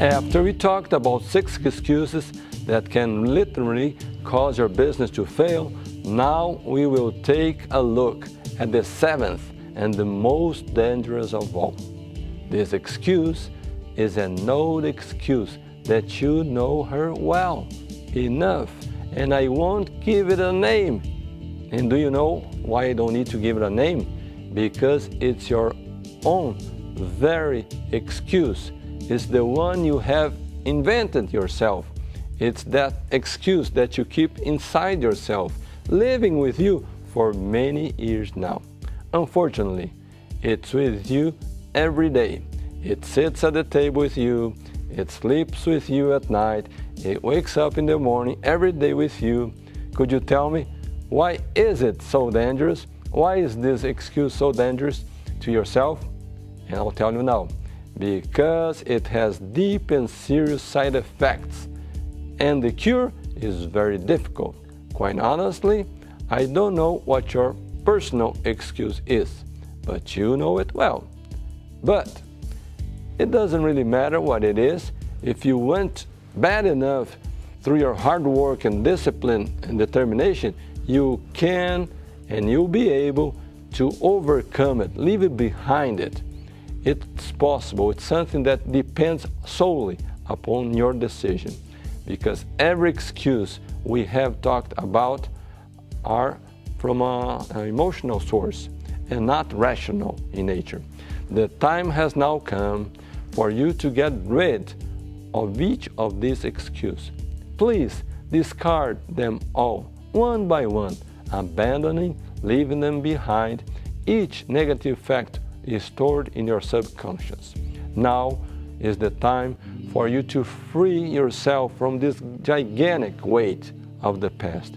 After we talked about six excuses that can literally cause your business to fail, now we will take a look at the seventh and the most dangerous of all. This excuse is an old excuse that you know her well enough, and I won't give it a name. And do you know why I don't need to give it a name? Because it's your own very excuse. It's the one you have invented yourself. It's that excuse that you keep inside yourself, living with you for many years now. Unfortunately, it's with you every day. It sits at the table with you, it sleeps with you at night, it wakes up in the morning every day with you. Could you tell me why is it so dangerous? Why is this excuse so dangerous to yourself? And I'll tell you now. Because it has deep and serious side effects. And the cure is very difficult. Quite honestly, I don't know what your personal excuse is, but you know it well. But it doesn't really matter what it is if you went bad enough through your hard work and discipline and determination, you can and you'll be able to overcome it, leave it behind it. It's possible. It's something that depends solely upon your decision because every excuse we have talked about are from an emotional source and not rational in nature. The time has now come for you to get rid of each of these excuses. Please discard them all, one by one, abandoning, leaving them behind. Each negative fact is stored in your subconscious. Now is the time for you to free yourself from this gigantic weight of the past